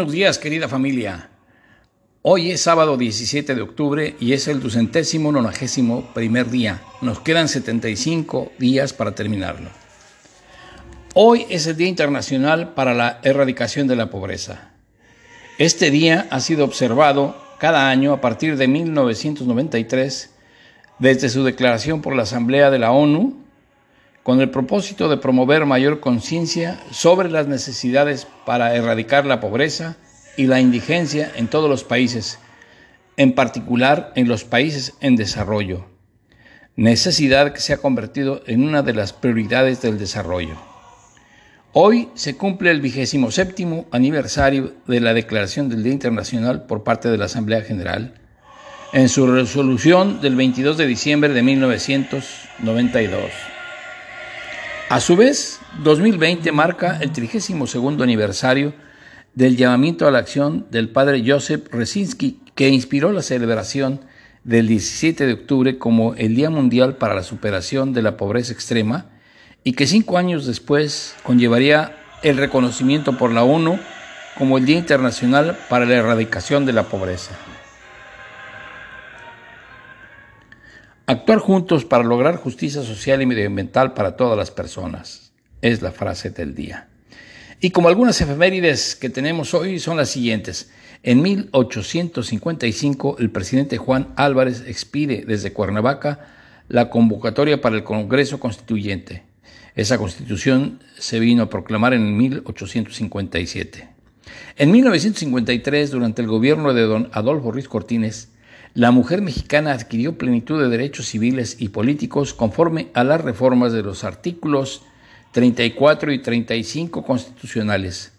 Buenos días, querida familia. Hoy es sábado 17 de octubre y es el ducentésimo nonagésimo primer día. Nos quedan 75 días para terminarlo. Hoy es el Día Internacional para la Erradicación de la Pobreza. Este día ha sido observado cada año a partir de 1993 desde su declaración por la Asamblea de la ONU con el propósito de promover mayor conciencia sobre las necesidades para erradicar la pobreza y la indigencia en todos los países, en particular en los países en desarrollo, necesidad que se ha convertido en una de las prioridades del desarrollo. Hoy se cumple el vigésimo séptimo aniversario de la Declaración del Día Internacional por parte de la Asamblea General, en su resolución del 22 de diciembre de 1992. A su vez, 2020 marca el 32 aniversario del llamamiento a la acción del padre Joseph Resinski, que inspiró la celebración del 17 de octubre como el Día Mundial para la Superación de la Pobreza Extrema y que cinco años después conllevaría el reconocimiento por la ONU como el Día Internacional para la Erradicación de la Pobreza. Actuar juntos para lograr justicia social y medioambiental para todas las personas es la frase del día. Y como algunas efemérides que tenemos hoy son las siguientes. En 1855 el presidente Juan Álvarez expide desde Cuernavaca la convocatoria para el Congreso Constituyente. Esa constitución se vino a proclamar en 1857. En 1953, durante el gobierno de don Adolfo Ruiz Cortines, la mujer mexicana adquirió plenitud de derechos civiles y políticos conforme a las reformas de los artículos 34 y 35 constitucionales.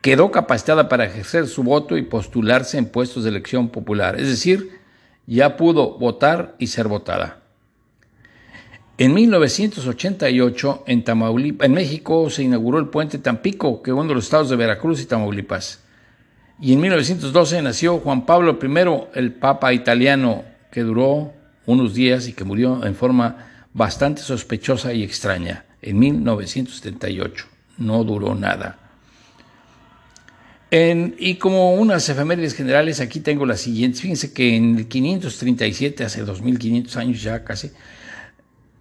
Quedó capacitada para ejercer su voto y postularse en puestos de elección popular, es decir, ya pudo votar y ser votada. En 1988, en, en México, se inauguró el puente Tampico, que une los estados de Veracruz y Tamaulipas. Y en 1912 nació Juan Pablo I, el Papa italiano, que duró unos días y que murió en forma bastante sospechosa y extraña, en 1978. No duró nada. y como unas efemérides generales, aquí tengo las siguientes. Fíjense que en el 537, hace 2500 años ya casi,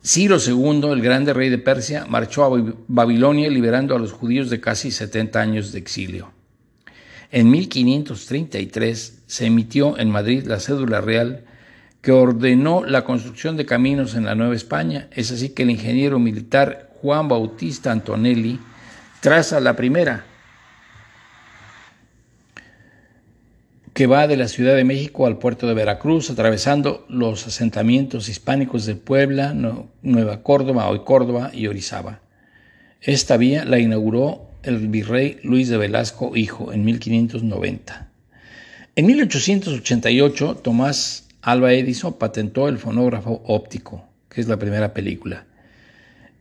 Ciro II, el grande rey de Persia, marchó a Babilonia liberando a los judíos de casi 70 años de exilio. En 1533 se emitió en Madrid la cédula real que ordenó la construcción de caminos en la Nueva España. Es así que el ingeniero militar Juan Bautista Antonelli traza la primera, que va de la Ciudad de México al puerto de Veracruz, atravesando los asentamientos hispánicos de Puebla, Nueva Córdoba, hoy Córdoba y Orizaba. Esta vía la inauguró el virrey Luis de Velasco hijo en 1590. En 1888, Tomás Alba Edison patentó el fonógrafo óptico, que es la primera película.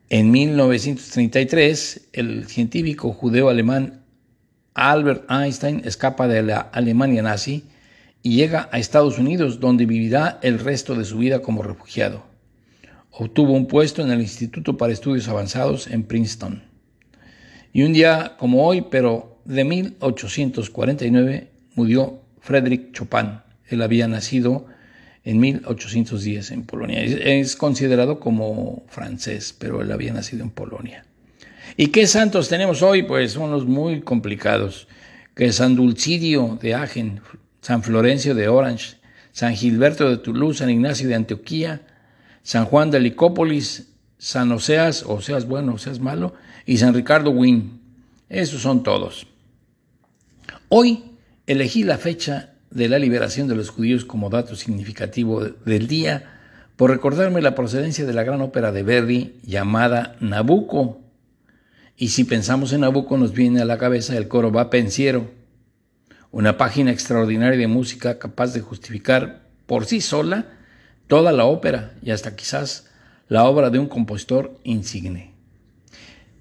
En 1933, el científico judeo-alemán Albert Einstein escapa de la Alemania nazi y llega a Estados Unidos, donde vivirá el resto de su vida como refugiado. Obtuvo un puesto en el Instituto para Estudios Avanzados en Princeton. Y un día como hoy, pero de 1849, murió Frédéric Chopin. Él había nacido en 1810 en Polonia. Es considerado como francés, pero él había nacido en Polonia. ¿Y qué santos tenemos hoy? Pues unos muy complicados, que San Dulcidio de Agen, San Florencio de Orange, San Gilberto de Toulouse, San Ignacio de Antioquía, San Juan de Licópolis, San Oseas, Oseas bueno, Oseas malo, y San Ricardo Wynne. Esos son todos. Hoy elegí la fecha de la liberación de los judíos como dato significativo del día por recordarme la procedencia de la gran ópera de Verdi llamada Nabucco. Y si pensamos en Nabucco nos viene a la cabeza el coro va pensiero, una página extraordinaria de música capaz de justificar por sí sola toda la ópera y hasta quizás la obra de un compositor insigne.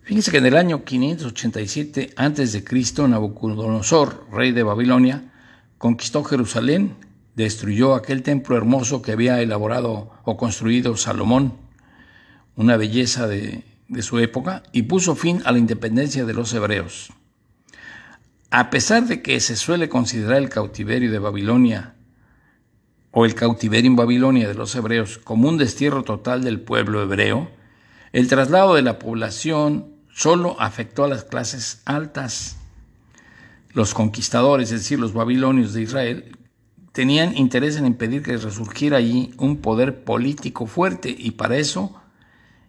Fíjense que en el año 587 a.C., Nabucodonosor, rey de Babilonia, conquistó Jerusalén, destruyó aquel templo hermoso que había elaborado o construido Salomón, una belleza de, de su época, y puso fin a la independencia de los hebreos. A pesar de que se suele considerar el cautiverio de Babilonia o el cautiverio en Babilonia de los hebreos como un destierro total del pueblo hebreo, el traslado de la población solo afectó a las clases altas. Los conquistadores, es decir, los babilonios de Israel, tenían interés en impedir que resurgiera allí un poder político fuerte y para eso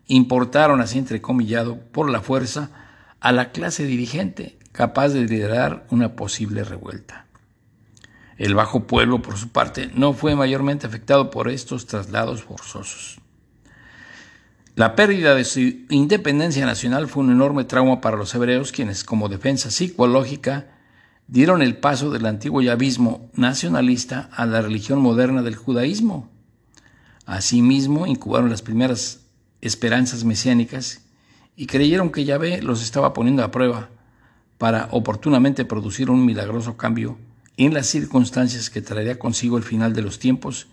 importaron, así entrecomillado, por la fuerza, a la clase dirigente capaz de liderar una posible revuelta. El bajo pueblo, por su parte, no fue mayormente afectado por estos traslados forzosos. La pérdida de su independencia nacional fue un enorme trauma para los hebreos, quienes, como defensa psicológica, dieron el paso del antiguo yavismo nacionalista a la religión moderna del judaísmo. Asimismo, incubaron las primeras esperanzas mesiánicas y creyeron que Yahvé los estaba poniendo a prueba para oportunamente producir un milagroso cambio en las circunstancias que traería consigo el final de los tiempos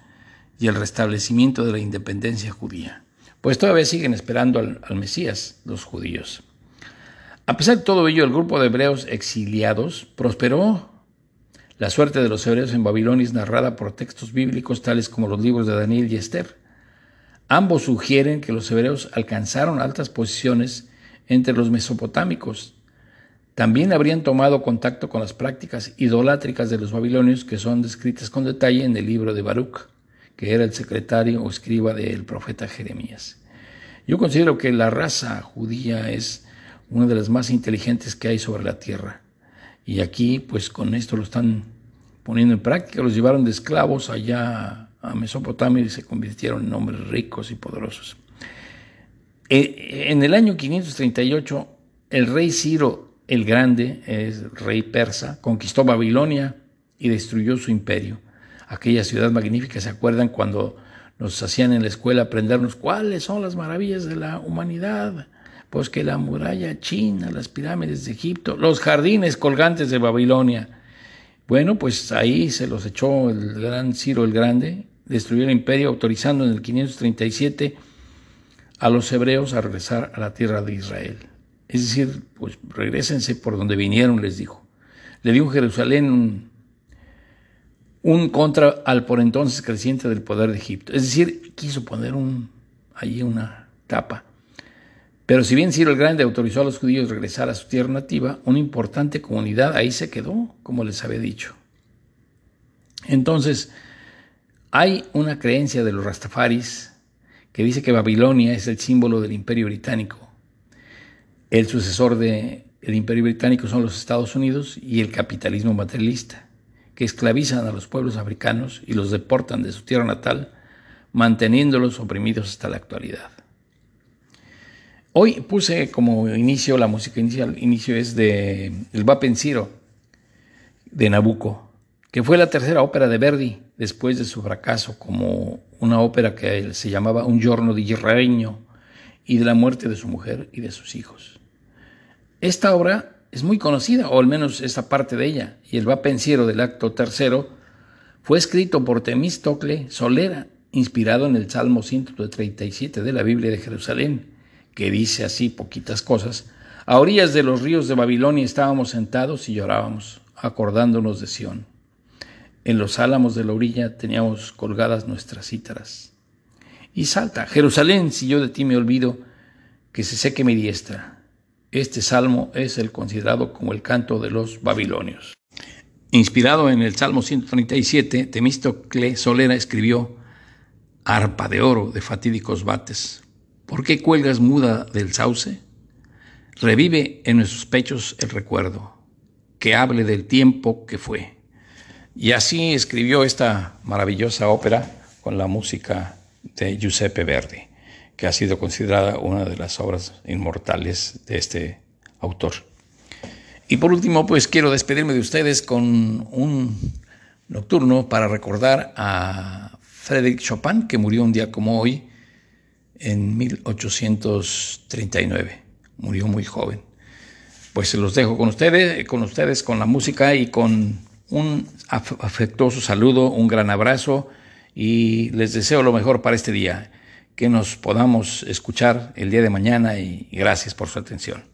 y el restablecimiento de la independencia judía. Pues todavía siguen esperando al, al Mesías los judíos. A pesar de todo ello, el grupo de hebreos exiliados prosperó. La suerte de los hebreos en Babilonia es narrada por textos bíblicos tales como los libros de Daniel y Esther. Ambos sugieren que los hebreos alcanzaron altas posiciones entre los mesopotámicos. También habrían tomado contacto con las prácticas idolátricas de los babilonios que son descritas con detalle en el libro de Baruch, que era el secretario o escriba del profeta Jeremías. Yo considero que la raza judía es una de las más inteligentes que hay sobre la tierra. Y aquí, pues con esto lo están poniendo en práctica, los llevaron de esclavos allá a Mesopotamia y se convirtieron en hombres ricos y poderosos. Eh, en el año 538, el rey Ciro el Grande, es rey persa, conquistó Babilonia y destruyó su imperio. Aquella ciudad magnífica, ¿se acuerdan cuando nos hacían en la escuela aprendernos cuáles son las maravillas de la humanidad? pues que la muralla china, las pirámides de Egipto, los jardines colgantes de Babilonia. Bueno, pues ahí se los echó el gran Ciro el Grande, destruyó el imperio, autorizando en el 537 a los hebreos a regresar a la tierra de Israel. Es decir, pues regresense por donde vinieron, les dijo. Le dio Jerusalén un, contra al por entonces creciente del poder de Egipto. Es decir, quiso poner un, allí una tapa pero si bien Ciro el Grande autorizó a los judíos regresar a su tierra nativa, una importante comunidad ahí se quedó, como les había dicho. Entonces, hay una creencia de los rastafaris que dice que Babilonia es el símbolo del imperio británico. El sucesor del imperio británico son los Estados Unidos y el capitalismo materialista, que esclavizan a los pueblos africanos y los deportan de su tierra natal, manteniéndolos oprimidos hasta la actualidad. Hoy puse como inicio, la música inicial, inicio es de El Vapenciro de Nabucco, que fue la tercera ópera de Verdi después de su fracaso como una ópera que se llamaba Un giorno di regno y de la muerte de su mujer y de sus hijos. Esta obra es muy conocida, o al menos esta parte de ella, y el Vapenciro del acto tercero fue escrito por Temístocle Solera, inspirado en el Salmo 137 de la Biblia de Jerusalén que dice así poquitas cosas, a orillas de los ríos de Babilonia estábamos sentados y llorábamos, acordándonos de Sión. En los álamos de la orilla teníamos colgadas nuestras cítaras. Y salta, Jerusalén, si yo de ti me olvido, que se seque mi diestra. Este salmo es el considerado como el canto de los babilonios. Inspirado en el Salmo 137, Temístocle Solera escribió Arpa de oro de fatídicos bates, ¿Por qué cuelgas muda del sauce? Revive en nuestros pechos el recuerdo, que hable del tiempo que fue. Y así escribió esta maravillosa ópera con la música de Giuseppe Verdi, que ha sido considerada una de las obras inmortales de este autor. Y por último, pues quiero despedirme de ustedes con un nocturno para recordar a Frédéric Chopin, que murió un día como hoy, en 1839. Murió muy joven. Pues los dejo con ustedes, con ustedes, con la música y con un afectuoso saludo, un gran abrazo y les deseo lo mejor para este día. Que nos podamos escuchar el día de mañana y gracias por su atención.